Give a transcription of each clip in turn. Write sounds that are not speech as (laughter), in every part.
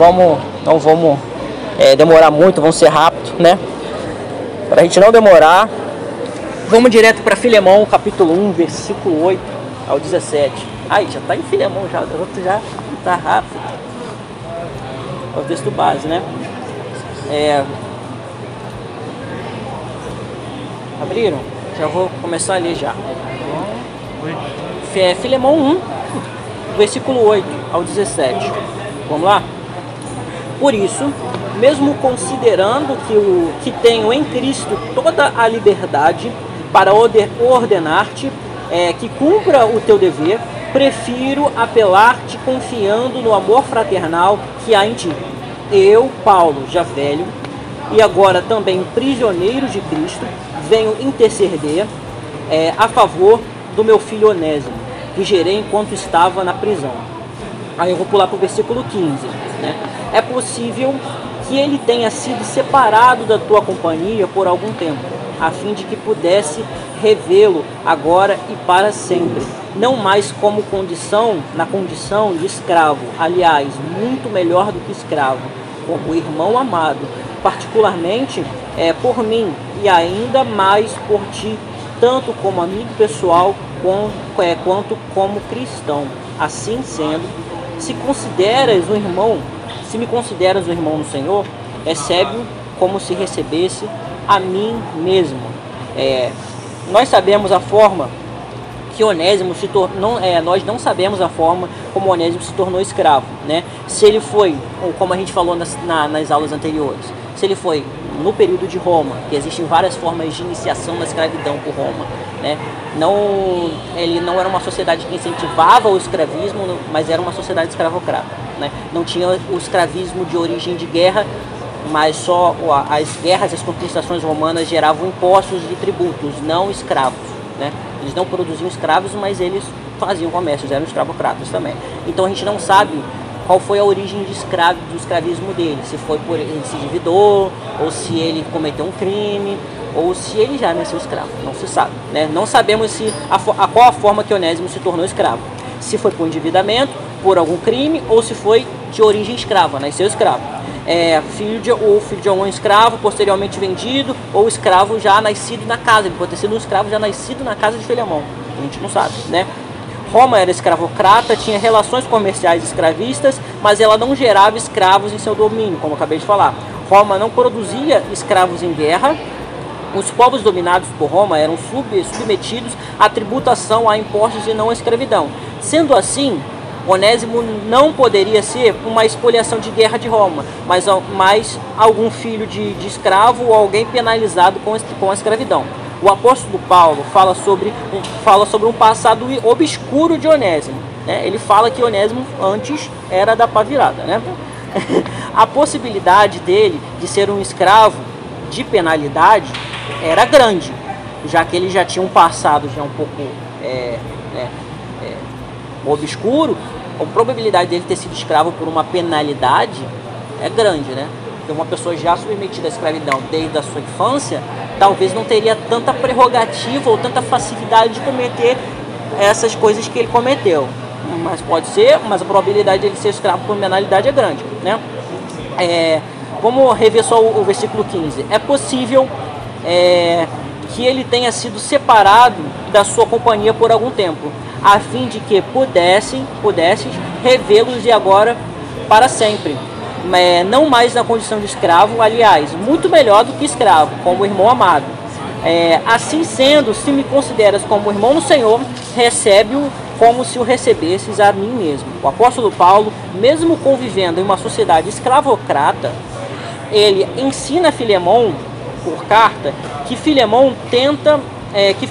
vamos, não vamos é, demorar muito, vamos ser rápido, né? Para a gente não demorar, vamos direto para Filemão, capítulo 1, versículo 8 ao 17. Aí, já está em Filemão já, já está rápido. É o texto base, né? É... Abriram? Já vou começar a ler já. É Filemão 1, versículo 8 ao 17. Vamos lá? Por isso, mesmo considerando que, o, que tenho em Cristo toda a liberdade para ordenar-te é, que cumpra o teu dever, prefiro apelar-te confiando no amor fraternal que há em ti. Eu, Paulo, já velho, e agora também prisioneiro de Cristo, venho interceder é, a favor do meu filho Onésimo, que gerei enquanto estava na prisão. Aí eu vou pular para o versículo 15. Né? É possível que ele tenha sido separado da tua companhia por algum tempo, a fim de que pudesse revê-lo agora e para sempre, não mais como condição, na condição de escravo, aliás, muito melhor do que escravo, como irmão amado, particularmente é, por mim e ainda mais por ti, tanto como amigo pessoal quanto, é, quanto como cristão. Assim sendo, se consideras um irmão, se me consideras um irmão no Senhor, recebe-o como se recebesse a mim mesmo. É, nós sabemos a forma que Onésimo se tornou, é, nós não sabemos a forma como Onésimo se tornou escravo, né? Se ele foi, ou como a gente falou nas, na, nas aulas anteriores, se ele foi no período de Roma, que existem várias formas de iniciação na escravidão por Roma, né? Não, ele não era uma sociedade que incentivava o escravismo, mas era uma sociedade escravocrata, né? Não tinha o escravismo de origem de guerra, mas só as guerras, as conquistações romanas geravam impostos e tributos, não escravos, né? Eles não produziam escravos, mas eles faziam comércio, eram escravocratas também. Então a gente não sabe qual foi a origem de escravo, do escravismo dele, se foi por ele se endividou, ou se ele cometeu um crime, ou se ele já nasceu escravo, não se sabe. Né? Não sabemos se a, a, qual a forma que Onésimo se tornou escravo. Se foi por endividamento, por algum crime, ou se foi de origem escrava, nasceu escravo. É, filho de, ou filho de algum escravo, posteriormente vendido, ou escravo já nascido na casa. Ele pode ter sido um escravo já nascido na casa de Filemão. A gente não sabe, né? Roma era escravocrata, tinha relações comerciais escravistas, mas ela não gerava escravos em seu domínio, como acabei de falar. Roma não produzia escravos em guerra. Os povos dominados por Roma eram submetidos à tributação a impostos e não à escravidão. Sendo assim, Onésimo não poderia ser uma expoliação de guerra de Roma, mas, mas algum filho de, de escravo ou alguém penalizado com, com a escravidão. O apóstolo Paulo fala sobre, fala sobre um passado obscuro de Onésimo. Né? Ele fala que Onésimo antes era da pá virada. Né? (laughs) A possibilidade dele de ser um escravo de penalidade era grande, já que ele já tinha um passado já um pouco é, é, é, obscuro, a probabilidade dele ter sido escravo por uma penalidade é grande, né? Uma pessoa já submetida à escravidão desde a sua infância, talvez não teria tanta prerrogativa ou tanta facilidade de cometer essas coisas que ele cometeu. Mas pode ser, mas a probabilidade de ele ser escravo por penalidade é grande. Né? É, vamos rever só o, o versículo 15. É possível é, que ele tenha sido separado da sua companhia por algum tempo, a fim de que pudessem, pudesses revê-los de agora para sempre é, não mais na condição de escravo, aliás, muito melhor do que escravo, como irmão amado. É, assim sendo, se me consideras como irmão no Senhor, recebe-o como se o recebesses a mim mesmo. O apóstolo Paulo, mesmo convivendo em uma sociedade escravocrata, ele ensina Filemão, por carta, que Filemão tenta é, que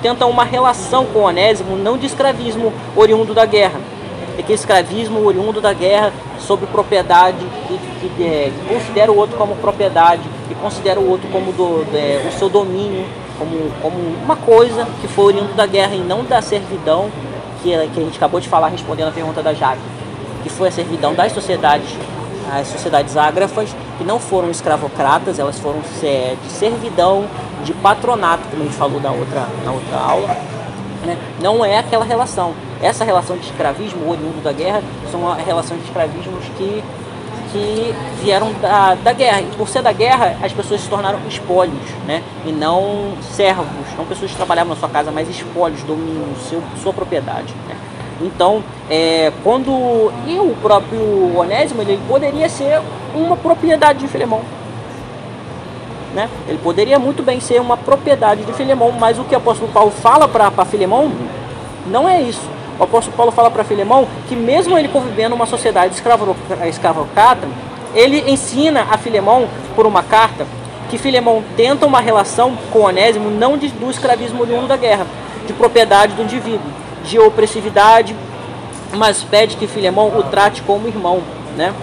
tenta uma relação com Onésimo não de escravismo oriundo da guerra, escravismo oriundo da guerra sobre propriedade e que, é, que considera o outro como propriedade e considera o outro como do, é, o seu domínio, como, como uma coisa que foi oriundo da guerra e não da servidão que, que a gente acabou de falar respondendo a pergunta da Jaque, que foi a servidão das sociedades, as sociedades ágrafas, que não foram escravocratas, elas foram é, de servidão, de patronato, como a gente falou na outra, na outra aula. Né? Não é aquela relação essa relação de escravismo oriundo da guerra são relações de escravismos que que vieram da, da guerra. E por ser da guerra, as pessoas se tornaram espólios, né? E não servos, não pessoas que trabalhavam na sua casa, mas espólios, domínio, seu, sua propriedade. Né? Então, é, quando. E o próprio Onésimo, ele poderia ser uma propriedade de Filemão. Né? Ele poderia muito bem ser uma propriedade de Filemão, mas o que o apóstolo Paulo fala para Filemão não é isso. O apóstolo Paulo fala para Filemão que mesmo ele convivendo numa sociedade escravocrata, ele ensina a Filemão por uma carta que Filemão tenta uma relação com Onésimo não de, do escravismo oriundo da guerra, de propriedade do indivíduo, de opressividade, mas pede que Filemão o trate como irmão, né?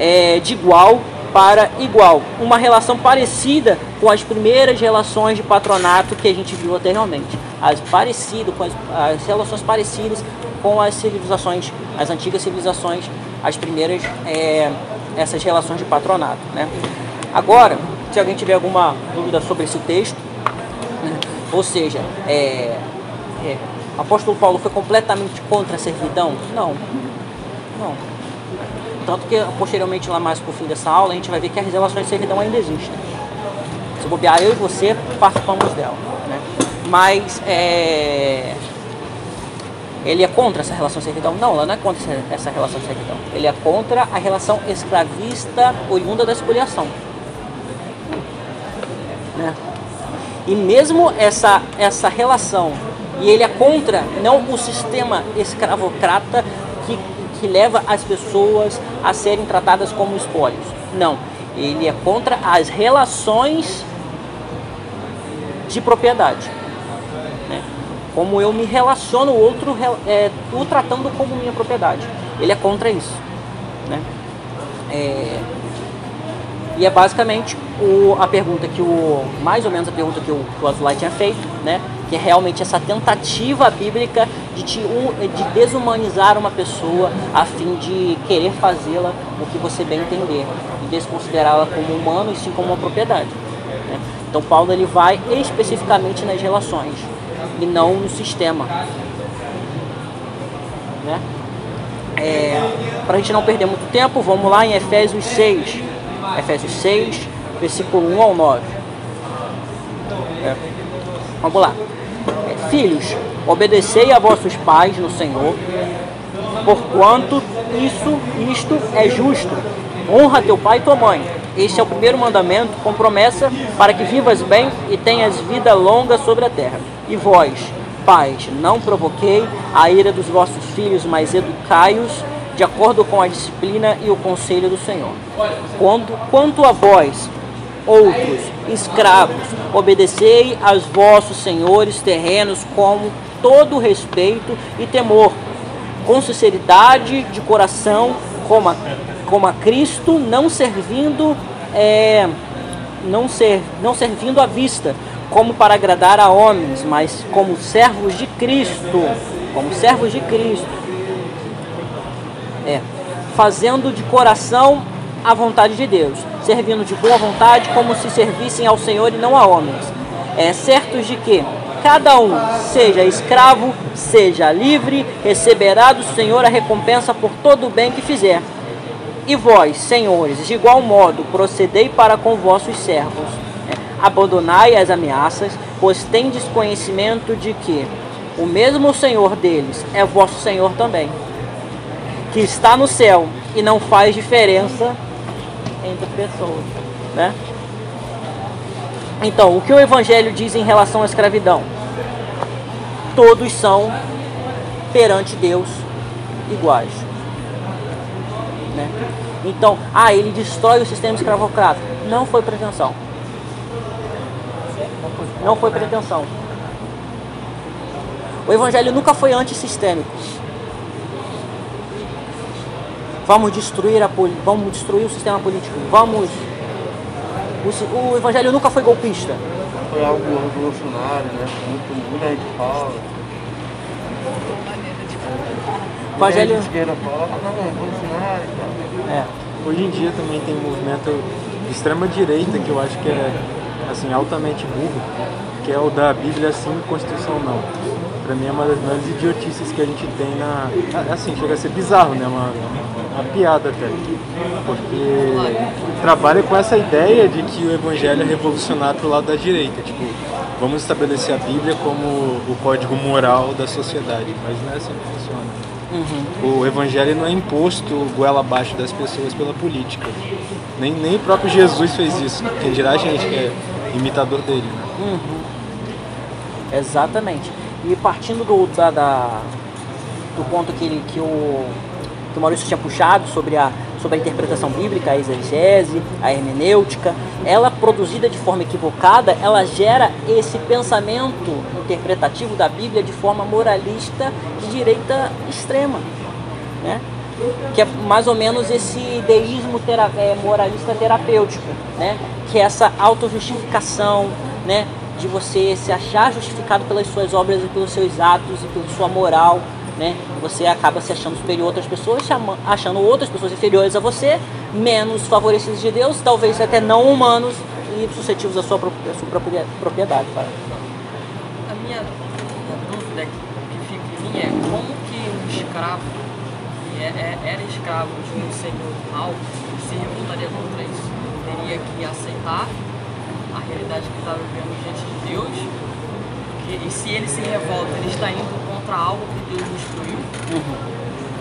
É, de igual para igual. Uma relação parecida com as primeiras relações de patronato que a gente viu anteriormente. As parecido com as, as relações parecidas com as civilizações, as antigas civilizações, as primeiras é, essas relações de patronato. Né? Agora, se alguém tiver alguma dúvida sobre esse texto, (laughs) ou seja, é, é, o apóstolo Paulo foi completamente contra a servidão? Não, não. Tanto que posteriormente, lá mais pro fim dessa aula, a gente vai ver que as relações de servidão ainda existem. Se bobear, eu e você participamos dela. Né? Mas é... ele é contra essa relação servidão? Não, ela não é contra essa relação servidão. Ele é contra a relação escravista oriunda da expoliação. Né? E mesmo essa, essa relação, e ele é contra não o sistema escravocrata que que leva as pessoas a serem tratadas como espólios. Não. Ele é contra as relações de propriedade. Como eu me relaciono o outro, é, o tratando como minha propriedade. Ele é contra isso. Né? É, e é basicamente o, a pergunta que o. Mais ou menos a pergunta que o, o Azulay tinha feito, né? Que é realmente essa tentativa bíblica de, te, de desumanizar uma pessoa a fim de querer fazê-la o que você bem entender. E desconsiderá-la como humano e sim como uma propriedade. Né? Então Paulo ele vai especificamente nas relações e não no sistema. Né? É, Para a gente não perder muito tempo, vamos lá em Efésios 6. Efésios 6, versículo 1 ao 9. É. Vamos lá. É, filhos, obedecei a vossos pais no Senhor, porquanto isso, isto é justo. Honra teu pai e tua mãe. Este é o primeiro mandamento com promessa para que vivas bem e tenhas vida longa sobre a terra. E vós, pais, não provoquei a ira dos vossos filhos, mas educai-os de acordo com a disciplina e o conselho do Senhor. Quanto, quanto a vós, outros escravos, obedecei aos vossos senhores terrenos com todo respeito e temor, com sinceridade de coração, como a, como a Cristo, não servindo, é, não, ser, não servindo à vista, como para agradar a homens, mas como servos de Cristo, como servos de Cristo é, fazendo de coração a vontade de Deus, servindo de boa vontade como se servissem ao Senhor e não a homens. É certos de que cada um, seja escravo, seja livre, receberá do Senhor a recompensa por todo o bem que fizer. E vós, senhores, de igual modo, procedei para com vossos servos. Abandonai as ameaças, pois tendes conhecimento de que o mesmo Senhor deles é vosso Senhor também que está no céu e não faz diferença entre pessoas, né? Então, o que o evangelho diz em relação à escravidão? Todos são perante Deus iguais. Né? Então, ah, ele destrói o sistema escravocrata. Não foi pretensão. Não foi pretensão. O evangelho nunca foi antissistêmico vamos destruir, a, vamos destruir o sistema político, vamos. O, o evangelho nunca foi golpista. Foi algo revolucionário, né? Muito, muita gente fala. O evangelho. esquerda fala, não, é É. Hoje em dia também tem um movimento de extrema direita que eu acho que é assim altamente burro, que é o da Bíblia sim, Constituição não. pra mim é uma das maiores idiotices que a gente tem na. Assim, chega a ser bizarro, né? Uma, uma piada até. Porque trabalha com essa ideia de que o evangelho é revolucionário pro lado da direita. Tipo, vamos estabelecer a Bíblia como o código moral da sociedade. Mas não é assim que funciona. Uhum. O evangelho não é imposto goela abaixo das pessoas pela política. Nem, nem o próprio Jesus fez isso. Quem dirá a gente que é imitador dele, né? Uhum. Exatamente. E partindo do, da, da- do ponto que, ele, que, o, que o Maurício tinha puxado sobre a, sobre a interpretação bíblica, a exegese, a hermenêutica, ela produzida de forma equivocada, ela gera esse pensamento interpretativo da Bíblia de forma moralista de direita extrema. Né? Que é mais ou menos esse deísmo tera- é, moralista terapêutico, né? que é essa autojustificação, né? de você se achar justificado pelas suas obras e pelos seus atos e pela sua moral, né? você acaba se achando superior a outras pessoas, achando outras pessoas inferiores a você, menos favorecidos de Deus, talvez até não humanos e suscetíveis à sua, à sua própria propriedade. A minha, dúvida que, fica em mim é como que um escravo, era escravo de um senhor mau, se revoltaria contra isso? Teria que aceitar a realidade que estava vivendo diante de Deus, e se ele se revolta, ele está indo contra algo que Deus instruiu.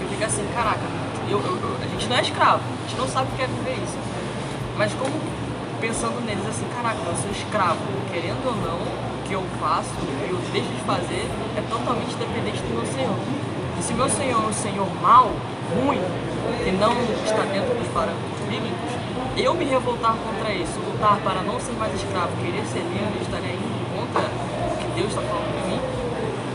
E fica assim, caraca, eu- eu- a gente não é escravo, a gente não sabe o que é viver isso. Mas como pensando neles assim, caraca, eu sou escravo, querendo ou não, o que eu faço, o que eu deixo de fazer é totalmente dependente do meu Senhor. E se meu Senhor é um Senhor mau, ruim, que não está dentro dos parâmetros bíblicos, eu me revoltar contra isso, lutar para não ser mais escravo, querer ser livre, estaria indo contra o que Deus está falando para mim.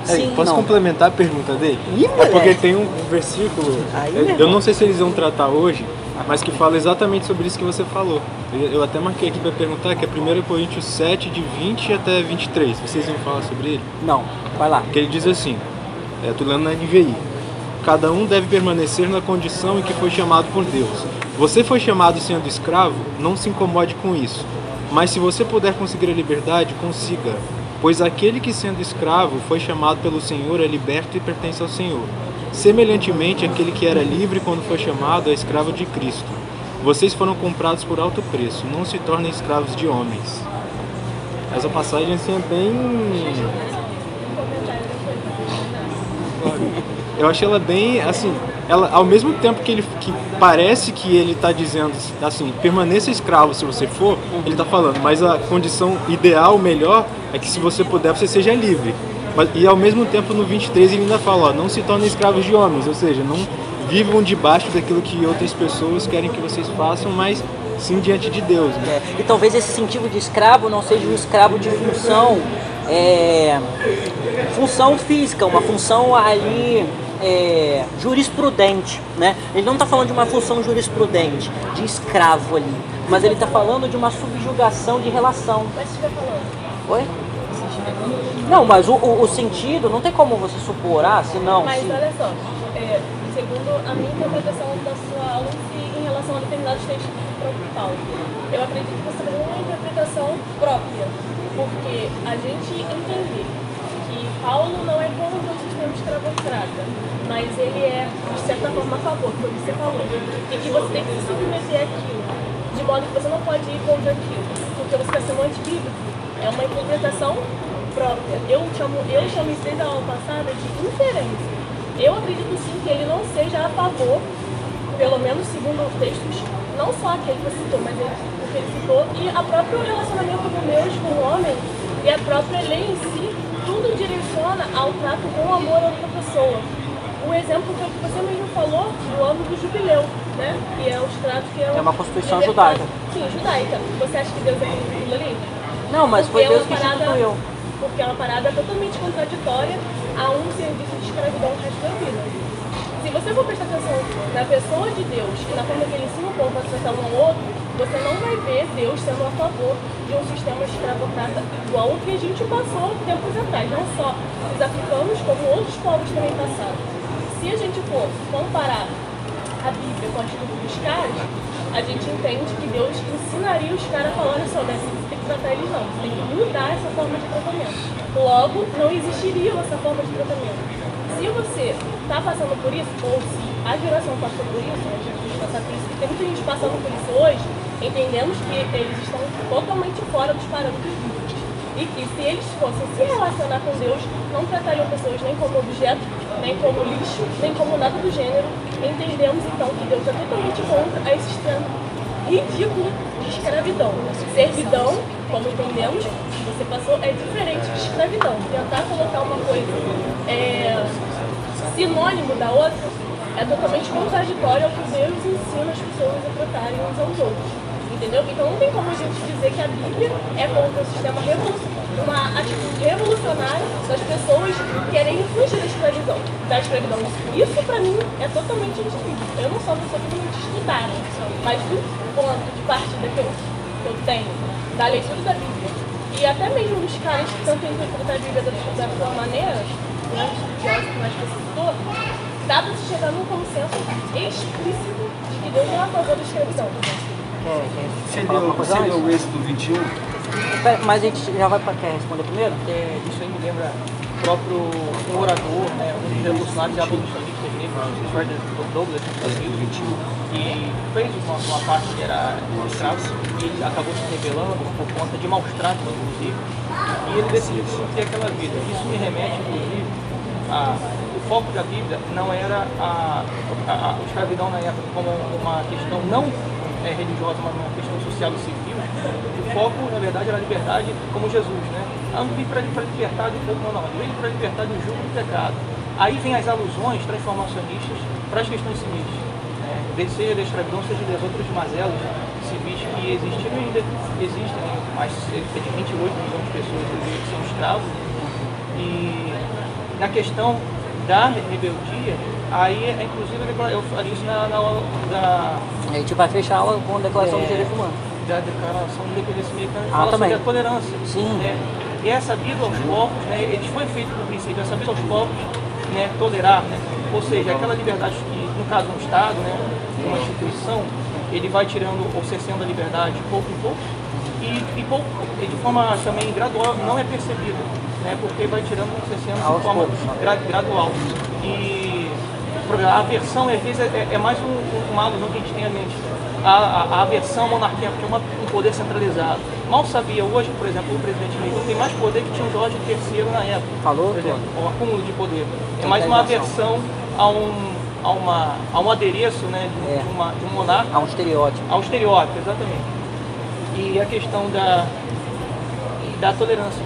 É, Sim, posso não. complementar a pergunta dele? Ih, é porque tem um versículo, Aí, eu- não sei se eles vão tratar hoje, mas que fala exatamente sobre isso que você falou. Eu, até marquei aqui para perguntar, que é 1 Coríntios 7, de 20 até 23. Vocês iam falar sobre ele? Não, vai lá. Que ele diz assim, é, tô lendo na NVI. Cada um deve permanecer na condição em que foi chamado por Deus. Você foi chamado sendo escravo, não se incomode com isso. Mas se você puder conseguir a liberdade, consiga. Pois aquele que sendo escravo foi chamado pelo Senhor é liberto e pertence ao Senhor. Semelhantemente, aquele que era livre quando foi chamado é escravo de Cristo. Vocês foram comprados por alto preço, não se tornem escravos de homens. Essa passagem assim, é bem Eu achei ela bem, assim, ela ao mesmo tempo que ele que parece que ele está dizendo assim, permaneça escravo se você for, ele está falando, mas a condição ideal, melhor, é que se você puder, você seja livre. Mas, e ao mesmo tempo no 23 ele ainda fala, ó, não se tornem escravos de homens, ou seja, não vivam debaixo daquilo que outras pessoas querem que vocês façam, mas sim diante de Deus, né? É, e talvez esse sentido de escravo não seja um escravo de função, é, função física, uma função ali é, jurisprudente, né? Ele não está falando de uma função jurisprudente, de escravo ali, mas ele está falando de uma subjugação de relação. Oi? Não, mas o, o, o sentido não tem como você supor, ah, se não, Mas se... olha só, é, segundo a minha interpretação da sua aula em relação a determinados textos próprio Paulo, eu acredito que você tem uma interpretação própria, porque a gente entender que Paulo não é contra o sistema escravocrata, mas ele é, de certa forma, a favor, foi o que você falou, e que você tem que se submeter àquilo, de modo que você não pode ir contra aquilo, porque você está sendo antibíblico. É uma interpretação própria. Eu chamo, eu chamo isso desde a aula passada de inferência. Eu acredito sim que ele não seja a favor, pelo menos segundo textos, não só aquele que você citou, mas ele, o que ele citou, e a próprio relacionamento do Deus com o homem e a própria lei em si, tudo direciona ao trato com amor a outra pessoa. O exemplo foi o que você mesmo falou do ano do jubileu, né? Que é os tratos que é, É uma constituição ele judaica. Sim, judaica. Você acha que Deus é aquilo ali? Não, mas foi Porque é Deus que parada- instituiu. Porque é uma parada totalmente contraditória a um serviço de escravidão o resto da vida. Se você for prestar atenção na pessoa de Deus e na forma que ele ensina o povo a tratar um ao outro, você não vai ver Deus sendo a favor de um sistema escravocrata igual o que a gente passou tempos atrás. Não só os africanos, como outros povos também passaram. Se a gente for comparar a Bíblia com a atitude dos caras, a gente entende que Deus ensinaria os caras a falar, só, dessa você tem que tratar eles não, você tem que mudar essa forma de tratamento. Logo, não existiria essa forma de tratamento. Se você está passando por isso, ou se a geração passou por isso, a gente passar por isso, tem muita gente passando por isso hoje, entendemos que eles estão totalmente fora dos parâmetros bíblicos. E que se eles fossem se relacionar com Deus, não tratariam pessoas nem como objeto, nem como lixo, nem como nada do gênero. Entendemos então que Deus é totalmente contra esse sistema ridículo de escravidão. Servidão, como entendemos, você passou, é diferente de escravidão. Tentar colocar uma coisa é, sinônimo da outra é totalmente contraditório ao que Deus ensina as pessoas a tratarem uns aos outros. Entendeu? Então não tem como a gente dizer que a Bíblia é contra o sistema revolucionário, uma atitude revolucionária das pessoas querem fugir da escravidão. Da escravidão. Isso pra mim é totalmente difícil. Eu não sou uma pessoa que estudar, mas do ponto de partida que eu, que eu tenho da leitura da Bíblia e até mesmo os caras que tentam interpretar a Bíblia da, sua maneira, né, que mais pesquisou, dá pra se chegar num consenso explícito de que Deus não é a favor da escravidão. Você Falar leu, uma coisa você antes? leu o Êxodo 21? Pera, Mas a gente já vai para quer responder primeiro? É, isso aí me lembra o próprio um orador, né, um dos revolucionários abolicionistas negros, Frederick Douglass, nos Estados Unidos, que fez uma, uma parte que era escravo e ele acabou se rebelando por conta de maus tratos, inclusive, e ele decidiu ter aquela vida. Isso me remete, inclusive, a, o foco da Bíblia não era a, a, a escravidão na época como uma questão não é, religiosa, mas uma questão social e civil. O foco, na verdade, era a liberdade como Jesus, né? Ah, vim para libertar do não, não. Ele veio para libertar do jugo do pecado. Aí vem as alusões transformacionistas para as questões civis. Né? Seja da escravidão, seja das outras mazelas civis que existiram ainda existem, né? mais cerca de 28 milhões de pessoas que são escravos. E na questão da rebeldia, aí, é, inclusive, eu faria isso na, na aula da, A gente vai fechar a aula com a declaração É. dos direitos humanos. da declaração de independência americana que Ah, fala também. sobre a tolerância. Sim. Né? E é sabido aos povos, né, eles foi feito no princípio, é sabido aos povos né, tolerar, né? ou seja, aquela liberdade que, no caso, um Estado, né, uma instituição, ele vai tirando ou cerceando a liberdade pouco em pouco, e, e pouco, e de forma também gradual, não é percebida, né, porque vai tirando ou cerceando de forma poucos. gra- gradual. E exemplo, a aversão, às vezes, é, é mais um, uma alusão que a gente tem à mente. A, a, a aversão à monarquia, porque é uma, um poder centralizado. Mal sabia hoje, por exemplo, o presidente Lula tem mais poder que tinha o Jorge III na época. Falou, Por exemplo, o acúmulo de poder. É mais uma aversão a um, a uma, a um adereço né, de, É. de uma, de um monarca Há um estereótipo. ao estereótipo, exatamente. E a questão da, da tolerância.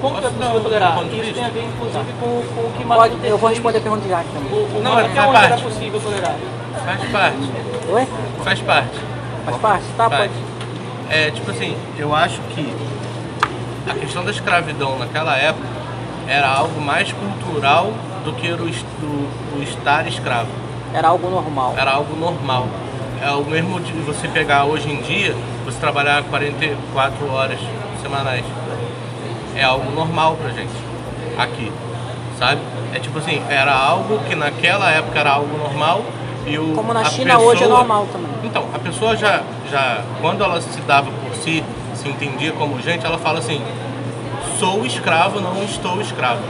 Como que a Posso pessoa tolerar? Isso tem a ver, inclusive, com, com o que Pode, eu vou responder a pergunta de Jack também. o, o, Não, até faz onde era parte. possível tolerar? Faz parte, Oi? faz parte. Faz parte? Tá, Faz. pode. É, tipo assim, eu acho que a questão da escravidão naquela época era algo mais cultural do que o, do, o estar escravo. Era algo normal. Era algo normal. É o mesmo de você pegar hoje em dia, você trabalhar 44 horas semanais. É algo normal pra gente aqui, sabe? É tipo assim, era algo que naquela época era algo normal e o Como na China hoje é pessoa- normal também. Então, a pessoa já, já, quando ela se dava por si, se entendia como gente, ela fala assim: sou escravo, não estou escravo.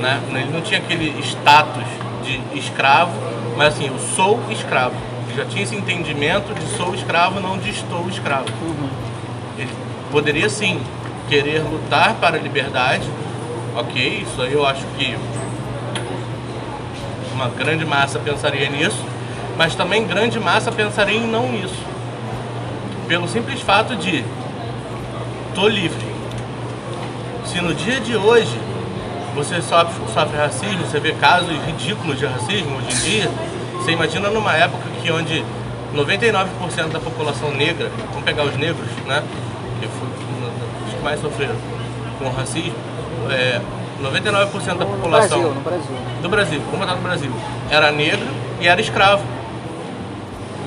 Né? Ele não tinha aquele status de escravo, mas assim, eu sou escravo. Ele já tinha esse entendimento de sou escravo, não de estou escravo. Ele poderia sim querer lutar para a liberdade, ok, isso aí eu acho que uma grande massa pensaria nisso, mas também grande massa pensaria em não isso. Pelo simples fato de tô livre. Se no dia de hoje você sofre, sofre racismo, você vê casos ridículos de racismo hoje em dia, você imagina numa época que onde 99% da população negra, vamos pegar os negros, né? Que foi mais sofreram com racismo, é, 99% da No população Brasil, no Brasil. do Brasil, como está no Brasil, era negro e era escravo.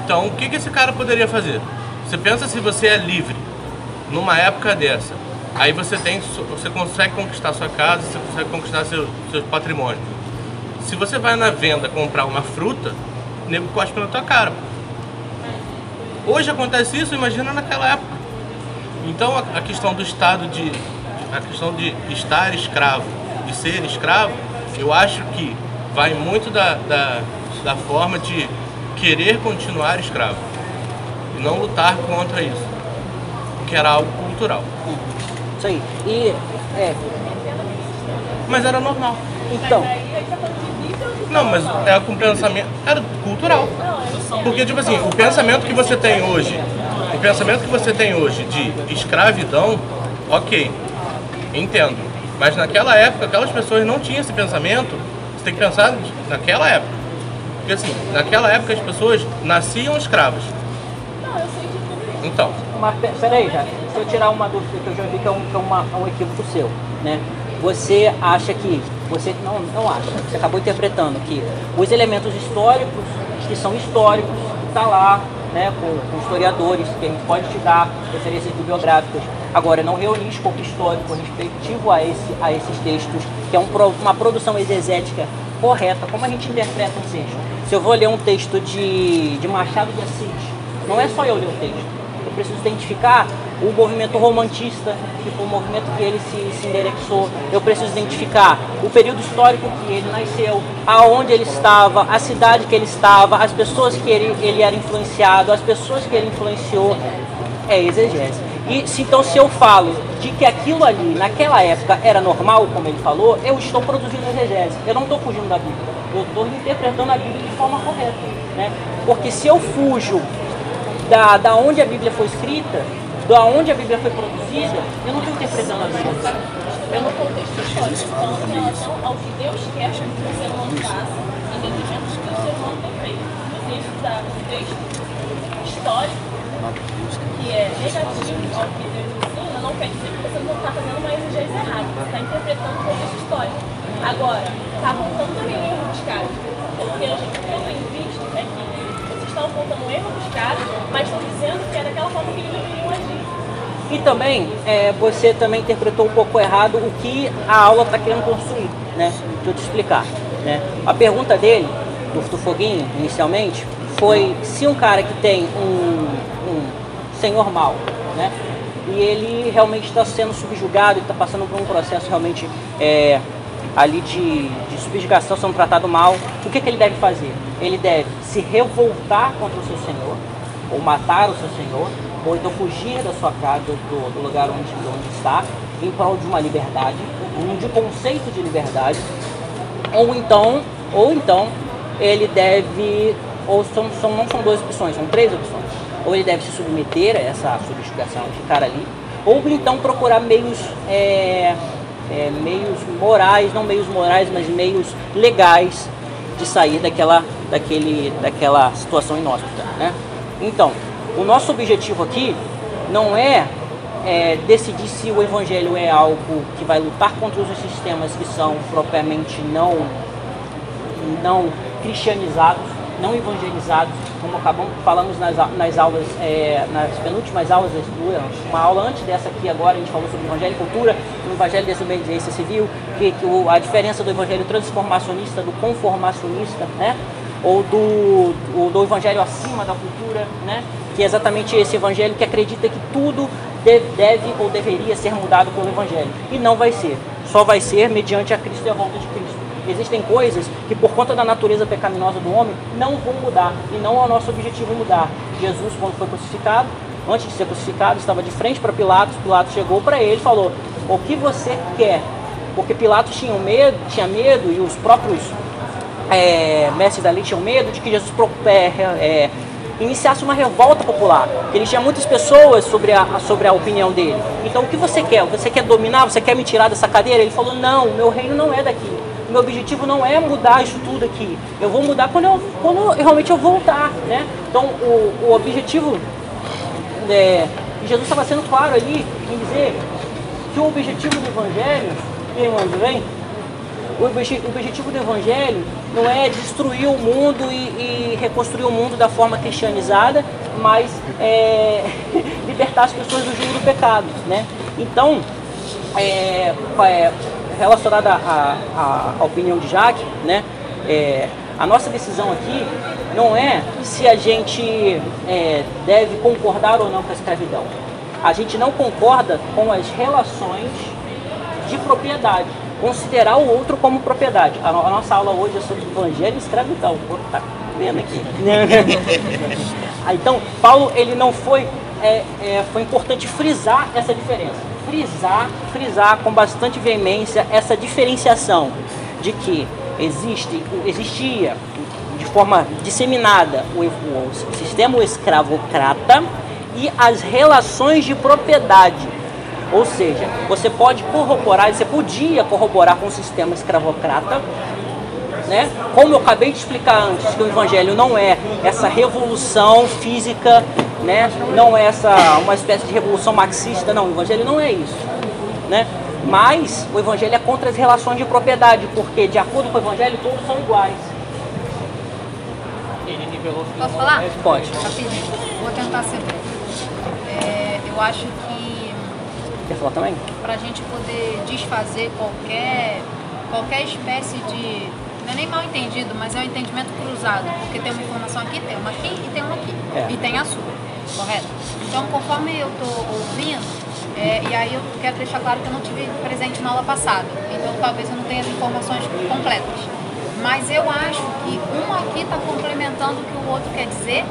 Então, o que, que esse cara poderia fazer? Você pensa se você é livre numa época dessa, aí você tem, você consegue conquistar sua casa, você consegue conquistar seu, seu patrimônio. Se você vai na venda comprar uma fruta, nego cospe na tua cara. Hoje acontece isso, imagina naquela época. Então a, questão do estado de. a questão de estar escravo, de ser escravo, eu acho que vai muito da, da, da forma de querer continuar escravo. E não lutar contra isso. Que era algo cultural. Isso aí. E, é, Mas era normal. então, Não, mas é com pensamento. Era cultural. Porque, tipo assim, o pensamento que você tem hoje, o pensamento que você tem hoje de escravidão, ok, entendo. Mas naquela época, aquelas pessoas não tinham esse pensamento. Você tem que pensar naquela época. Porque, assim, naquela época as pessoas nasciam escravas. Então, Mas pe- peraí, já. Se eu tirar uma dúvida que eu já vi que é um, que é uma- é um equívoco seu, né? Você acha que. Você não, não acha, você acabou interpretando que os elementos históricos, que são históricos, está lá, né, com, com historiadores, que a gente pode te dar referências bibliográficas. Agora, não reunir escopo histórico respectivo a, esse, a esses textos, que é um uma produção exegética correta, como a gente interpreta um texto. Se eu vou ler um texto de, de Machado de Assis, não é só eu ler o texto. Eu preciso identificar o movimento romantista, que foi o movimento que ele se, se. Eu preciso identificar o período histórico que ele nasceu, aonde ele estava, a cidade que ele estava, as pessoas que ele, ele era influenciado, as pessoas que ele influenciou. É exegese. E se, então, se eu falo de que aquilo ali, naquela época, era normal, como ele falou, eu estou produzindo exegese. Eu não estou fugindo da Bíblia. Eu estou interpretando a Bíblia de forma correta. Né? Porque se eu fujo da, da onde a Bíblia foi escrita, da onde a Bíblia foi produzida, eu não estou interpretando a Bíblia. Eu no contexto histórico, falando em relação ao que Deus quer que o ser humano faça, em detrimentos que o ser humano tem feito. Você estudar o texto histórico, que é negativo ao que Deus ensina, não quer dizer que você não está fazendo uma exigência errada, você está interpretando o contexto histórico. Agora, está apontando também o erro dos caras. Porque a gente, o que eu tenho visto é que vocês estão apontando o erro dos caras, mas estão dizendo que é daquela forma que eles deveriam agir. E também, é, você também interpretou um pouco errado o que a aula está querendo construir, né? Deixa eu te explicar. Né? A pergunta dele, do, do Foguinho, inicialmente, foi se um cara que tem um, um senhor mal, né? E ele realmente está sendo subjugado está passando por um processo realmente é, ali de, de subjugação, sendo tratado mal, o que, que ele deve fazer? Ele deve se revoltar contra o seu senhor, ou matar o seu senhor, ou então fugir da sua casa, do, do lugar onde, onde está, em prol de uma liberdade, um de conceito de liberdade, ou então, ou então ele deve, ou são, são, não são duas opções, são três opções. Ou ele deve se submeter a essa subjugação, ficar ali, ou então procurar meios, é, é, meios morais, não meios morais, mas meios legais de sair daquela, daquele, daquela situação inóspita, né? Então, o nosso objetivo aqui não é, é, decidir se o evangelho é algo que vai lutar contra os sistemas que são propriamente não, não cristianizados, não evangelizados, como acabamos falamos nas, nas aulas, é, nas penúltimas aulas duas, uma aula antes dessa aqui agora, a gente falou sobre evangelho e cultura, o evangelho de desobediência civil, que, que o- a diferença do evangelho transformacionista do conformacionista, né? ou do, o- do evangelho acima da cultura, né? que é exatamente esse evangelho que acredita que tudo deve, deve ou deveria ser mudado pelo evangelho. E não vai ser. Só vai ser mediante a Cristo e a volta de Cristo. Existem coisas que, por conta da natureza pecaminosa do homem, não vão mudar. E não é o nosso objetivo mudar. Jesus, quando foi crucificado, antes de ser crucificado, estava de frente para Pilatos. Pilatos chegou para ele e falou: O que você quer? Porque Pilatos tinha medo, tinha medo e os próprios é, mestres da lei tinham medo de que Jesus pro- é, é, iniciasse uma revolta popular. Ele tinha muitas pessoas sobre a, sobre a opinião dele. Então, o que você quer? Você quer dominar? Você quer me tirar dessa cadeira? Ele falou: Não, meu reino não é daqui. Meu objetivo não é mudar isso tudo aqui. Eu vou mudar quando eu, quando realmente eu voltar. Né? Então, o, o objetivo. É, Jesus estava sendo claro ali em dizer que o objetivo do Evangelho. Manda, vem? O obje- o objetivo do Evangelho não é destruir o mundo e, e reconstruir o mundo da forma cristianizada, mas é, (laughs) libertar as pessoas do jugo do pecado. Né? Então, é, relacionada à opinião de Jacques, né? é, A nossa decisão aqui não é se a gente é, deve concordar ou não com a escravidão. A gente não concorda com as relações de propriedade, considerar o outro como propriedade. A, no- a nossa aula hoje é sobre evangelho e escravidão. Vou tá vendo aqui. (laughs) Ah, então, Paulo ele não foi é, é, foi importante frisar essa diferença, frisar, frisar com bastante veemência essa diferenciação de que existe, existia de forma disseminada o, o sistema escravocrata e as relações de propriedade. Ou seja, você pode corroborar, você podia corroborar com o sistema escravocrata, né? Como eu acabei de explicar antes, que o evangelho não é essa revolução física, né? Não é essa uma espécie de revolução marxista, não, o evangelho não é isso, né? Mas o evangelho é contra as relações de propriedade, porque de acordo com o evangelho todos são iguais. Posso falar? Pode. Rapidinho. Vou tentar ser breve. É, eu acho que Quer falar também? para a gente poder desfazer qualquer, qualquer espécie de. Não é nem mal entendido, mas é um entendimento cruzado. Porque tem uma informação aqui, tem uma aqui e tem uma aqui. É. E tem a sua, correto? Então, conforme eu estou ouvindo, é, e aí eu quero deixar claro que eu não tive presente na aula passada. Então, talvez eu não tenha as informações completas. Mas eu acho que um aqui está complementando o que o outro quer dizer.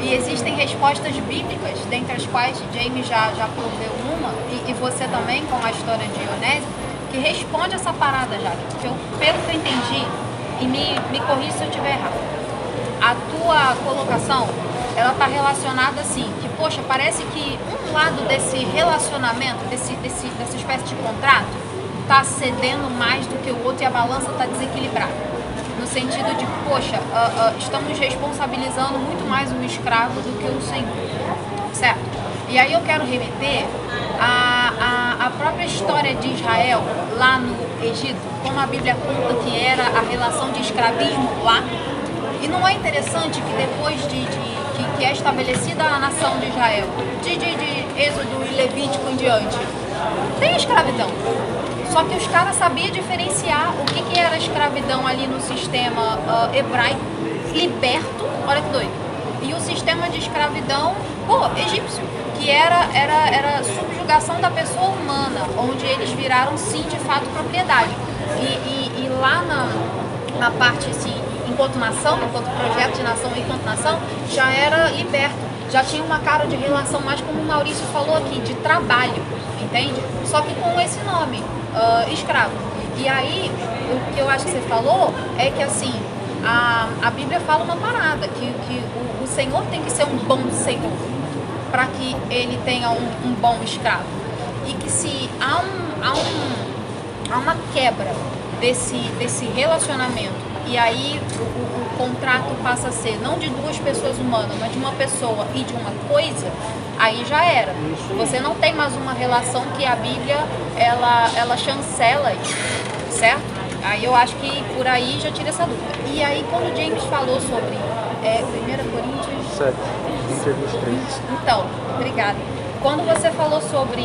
E existem respostas bíblicas, dentre as quais James já, já proveu uma, e, e você também, com a história de Onésimo, que responde essa parada já. Que eu, pelo que eu entendi, e me, me corrija se eu estiver errado, a tua colocação, ela está relacionada assim, que poxa, parece que um lado desse relacionamento, desse, desse, dessa espécie de contrato, está cedendo mais do que o outro e a balança está desequilibrada. No sentido de, poxa, ah, ah, estamos responsabilizando muito mais o escravo do que o senhor. Certo? E aí eu quero remeter à, à, à própria história de Israel lá no Egito, como a Bíblia conta que era a relação de escravismo lá. E não é interessante que depois de, de- que, que é estabelecida a nação de Israel, de, de, de Êxodo e Levítico em diante, tem escravidão. Só que os caras sabiam diferenciar o que, que era escravidão ali no sistema ah, hebraico, liberto, olha que doido. E o sistema de escravidão, pô, egípcio, que era, era, era subjugação da pessoa humana, onde eles viraram sim de fato propriedade. E, e, e lá na, na parte assim, enquanto nação, enquanto projeto de nação, enquanto nação, já era liberto. Já tinha uma cara de relação mais como o Maurício falou aqui, de trabalho, entende? Só que com esse nome, ah, escravo. E aí, o que eu acho que você falou é que assim, a, a Bíblia fala uma parada, que, que o, o Senhor tem que ser um bom Senhor para que ele tenha um, um bom escravo. E que se há, um, há, um, há uma quebra desse, desse relacionamento e aí o, o- o contrato passa a ser não de duas pessoas humanas, mas de uma pessoa e de uma coisa, aí já era. Você não tem mais uma relação que a Bíblia ela, ela chancela certo? Aí eu acho que por aí já tira essa dúvida. E aí quando o James falou sobre é, 1 Coríntios 7, 20 a 23. então, obrigada. Quando você falou sobre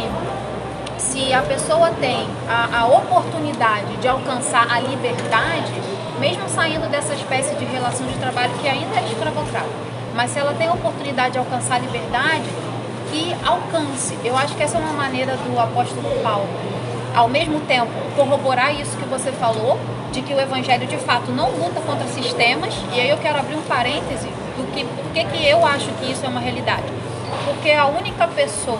se a pessoa tem a, a oportunidade de alcançar a liberdade, mesmo saindo dessa espécie de relação de trabalho que ainda é escravocrata, mas se ela tem a oportunidade de alcançar a liberdade, que alcance. Eu acho que essa é uma maneira do apóstolo Paulo, ao mesmo tempo, corroborar isso que você falou, de que o evangelho de fato não luta contra sistemas, e aí eu quero abrir um parêntese do que por que eu acho que isso é uma realidade. Porque a única pessoa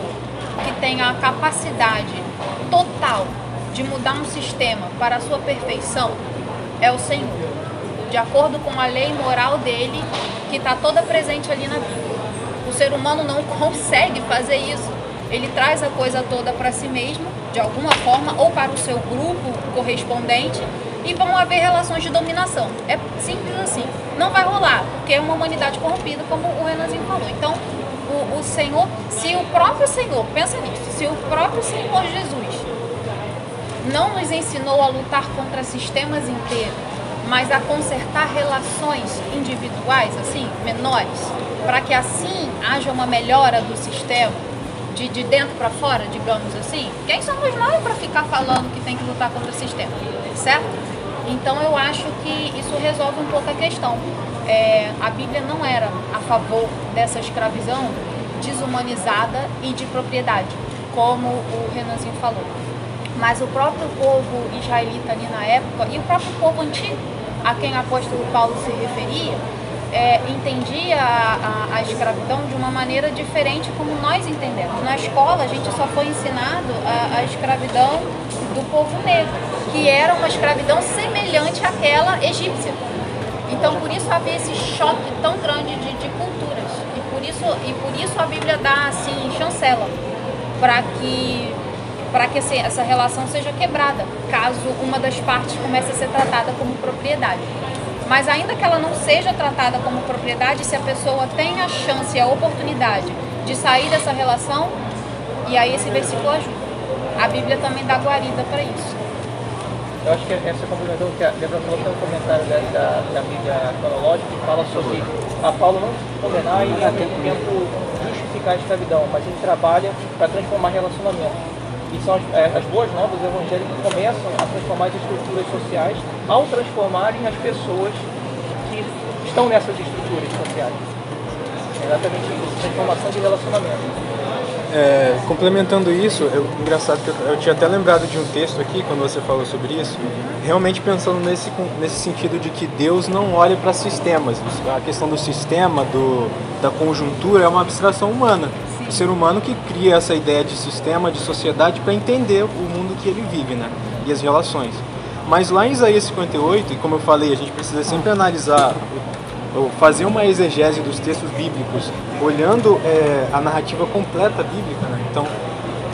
que tem a capacidade total de mudar um sistema para a sua perfeição é o Senhor. De acordo com a lei moral dele, que está toda presente ali na Bíblia. O ser humano não (laughs) consegue fazer isso. Ele traz a coisa toda para si mesmo, de alguma forma, ou para o seu grupo correspondente, e vão haver relações de dominação. É simples assim. Não vai rolar, porque é uma humanidade corrompida, como o Renanzinho falou. Então, o, o Senhor, se o próprio Senhor, pensa nisso, se o próprio Senhor Jesus não nos ensinou a lutar contra sistemas inteiros, mas a consertar relações individuais, assim, menores, para que assim haja uma melhora do sistema, de, de dentro para fora, digamos assim. Quem somos nós para ficar falando que tem que lutar contra o sistema, certo? Então eu acho que isso resolve um pouco a questão. É, a Bíblia não era a favor dessa escravidão desumanizada e de propriedade, como o Renanzinho falou. Mas o próprio povo israelita ali na época, e o próprio povo antigo, a quem o apóstolo Paulo se referia, é, entendia a, a, a escravidão de uma maneira diferente como nós entendemos. Na escola a gente só foi ensinado a, a escravidão do povo negro, que era uma escravidão semelhante àquela egípcia. Então por isso havia esse choque tão grande de, de culturas e por isso e por isso a Bíblia dá assim chancela para que para que essa relação seja quebrada, caso uma das partes comece a ser tratada como propriedade. Mas ainda que ela não seja tratada como propriedade, se a pessoa tem a chance e a oportunidade de sair dessa relação, e aí esse versículo ajuda. A Bíblia também dá guarida para isso. Eu acho que essa complementou que a Débora tem um comentário da, da, da mídia cronológica que fala sobre a Paulo não condenar e mesmo tempo justificar a escravidão, mas ele trabalha para transformar relacionamento. E são as, é, as boas novas evangélicas que começam a transformar as estruturas sociais ao transformarem as pessoas que estão nessas estruturas sociais. É exatamente isso, transformação de relacionamento. É, complementando isso, eu, engraçado que eu, eu tinha até lembrado de um texto aqui quando você falou sobre isso, realmente pensando nesse, nesse sentido de que Deus não olha para sistemas. A questão do sistema, do, da conjuntura, é uma abstração humana. O ser humano que cria essa ideia de sistema, de sociedade, para entender o mundo que ele vive né? e as relações. Mas lá em Isaías 58, e como eu falei, a gente precisa sempre analisar ou fazer uma exegese dos textos bíblicos, olhando é, a narrativa completa bíblica. Né? Então,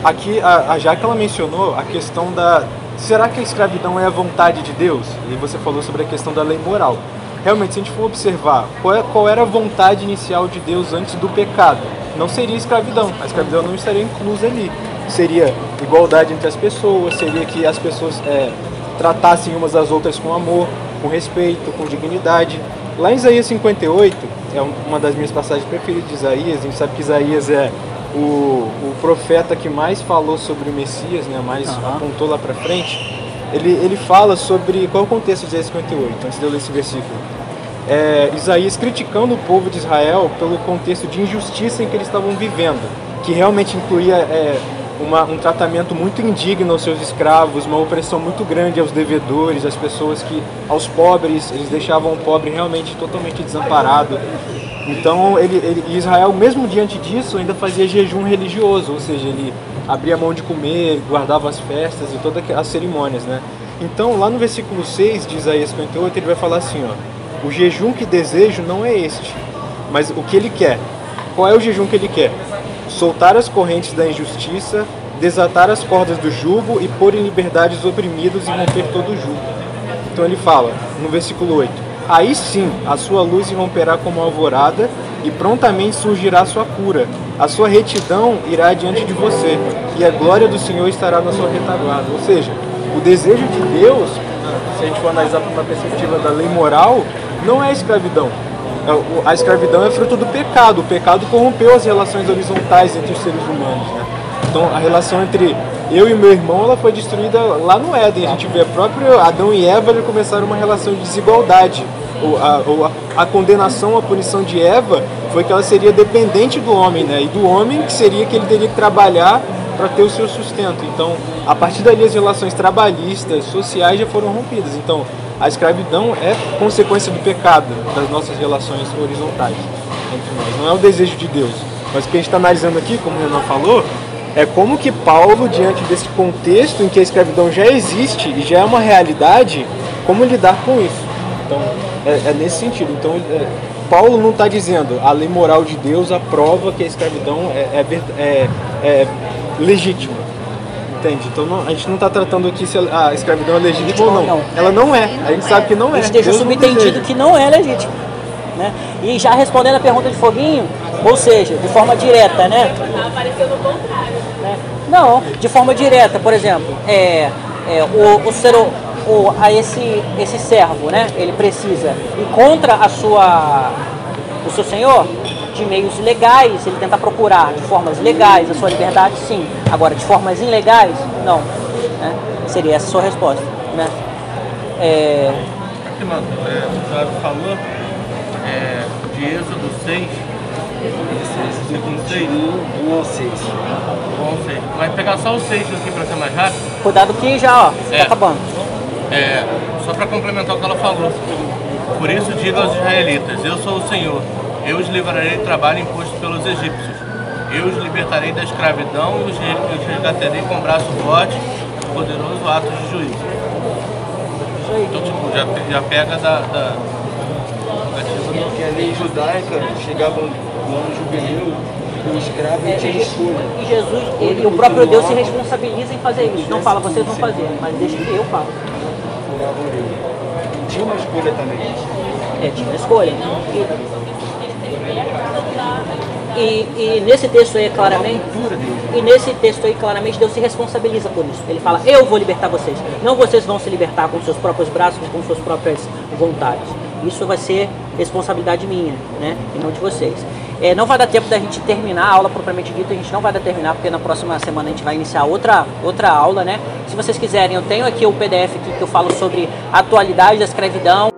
aqui a, a ela mencionou a questão da será que a escravidão é a vontade de Deus? E você falou sobre a questão da lei moral. Realmente, se a gente for observar qual, é, qual era a vontade inicial de Deus antes do pecado, não seria escravidão. A escravidão não estaria inclusa ali. Seria igualdade entre as pessoas, seria que as pessoas é, tratassem umas às outras com amor, com respeito, com dignidade. Lá em Isaías 58, é um- uma das minhas passagens preferidas de Isaías, a gente sabe que Isaías é o, o profeta que mais falou sobre o Messias, né, mais apontou lá para frente. Ele, ele fala sobre. Qual é o contexto de Isaías 58, antes de eu ler esse versículo? É, Isaías criticando o povo de Israel pelo contexto de injustiça em que eles estavam vivendo, que realmente incluía é, uma- um tratamento muito indigno aos seus escravos, uma opressão muito grande aos devedores, às pessoas que, aos pobres, eles deixavam o pobre realmente totalmente desamparado. Então, ele, ele, Israel, mesmo diante disso, ainda fazia jejum religioso, ou seja, ele abria mão de comer, guardava as festas e todas as cerimônias, né? Então, lá no versículo 6 de Isaías 58, ele vai falar assim, ó: "O jejum que desejo não é este, mas o que ele quer. Qual é o jejum que ele quer? Soltar as correntes da injustiça, desatar as cordas do jugo e pôr em liberdade os oprimidos e romper todo o jugo." Então ele fala, no versículo 8: Aí sim a sua luz irromperá como alvorada, e prontamente surgirá a sua cura. A sua retidão irá diante de você, e a glória do Senhor estará na sua retaguarda. Ou seja, o desejo de Deus, se a gente for analisar por uma perspectiva da lei moral, não é escravidão. É, A escravidão é fruto do pecado. O pecado corrompeu as relações horizontais entre os seres humanos. Né? Então a relação entre eu e meu irmão ela foi destruída lá no Éden. A gente vê próprio Adão e Eva começaram uma relação de desigualdade. O- a, a- a condenação, a punição de Eva foi que ela seria dependente do homem, né? E do homem que seria que ele teria que trabalhar para ter o seu sustento. Então, a partir dali as relações trabalhistas, sociais já foram rompidas. Então, a escravidão é consequência do pecado das nossas relações horizontais entre nós. Não é o desejo de Deus. Mas o que a gente está analisando aqui, como o Renan falou, é como que Paulo, diante desse contexto em que a escravidão já existe e já é uma realidade, como lidar com isso. Então, é, é nesse sentido. Então, é, Paulo não está dizendo a lei moral de Deus aprova que a escravidão é, é, é- é legítima. Entende? Então não- a gente não está tratando aqui se a a escravidão é legítima ou não. Não. Ela não é. A gente sabe que não é. A gente deixou Deus subentendido que não é legítimo. Né? E já respondendo a pergunta de Foguinho, ou seja, de forma direta, né? Tá aparecendo o contrário. Não, de forma direta, por exemplo, é, é, o, o ser, o, a esse, esse servo, né? Ele precisa ir contra a sua, o seu senhor de meios legais, ele tenta procurar de formas legais a sua liberdade, sim. Agora, de formas ilegais, não. Né? Seria essa a sua resposta, né? É, Aqui, mano, é, o senhor falou é, de Êxodo 6, versículo 6. 1 ao 6. Bom, 6. Vai pegar só o 6 aqui pra ser mais rápido. cuidado que já, ó, É. tá acabando. É, só para complementar o que ela falou. Por isso diga aos israelitas: Eu sou o Senhor. Eu os livrarei do trabalho imposto pelos egípcios. Eu os libertarei da escravidão e os re- os resgatarei com braço forte, poderoso ato de juízo. Isso aí. Então, tipo, já, já pega da. da, Porque a lei judaica chegava no ano jubileu, o escravo tinha escolha. E Jesus, ele, o próprio Deus se responsabiliza em fazer isso. Não fala, vocês vão fazer, mas deixa que eu falo. Furavam o rei. Tinha uma escolha também. É, tinha escolha. E, e, e nesse texto aí, claramente, e nesse texto aí, claramente, Deus se responsabiliza por isso. Ele fala, eu vou libertar vocês. Não vocês vão se libertar com seus próprios braços, com suas próprias vontades. Isso vai ser responsabilidade minha, né? E não de vocês. É, não vai dar tempo da gente terminar a aula propriamente dita, a gente não vai dar terminar, porque na próxima semana a gente vai iniciar outra, outra aula, né? Se vocês quiserem, eu tenho aqui o PDF aqui que eu falo sobre a atualidade da escravidão.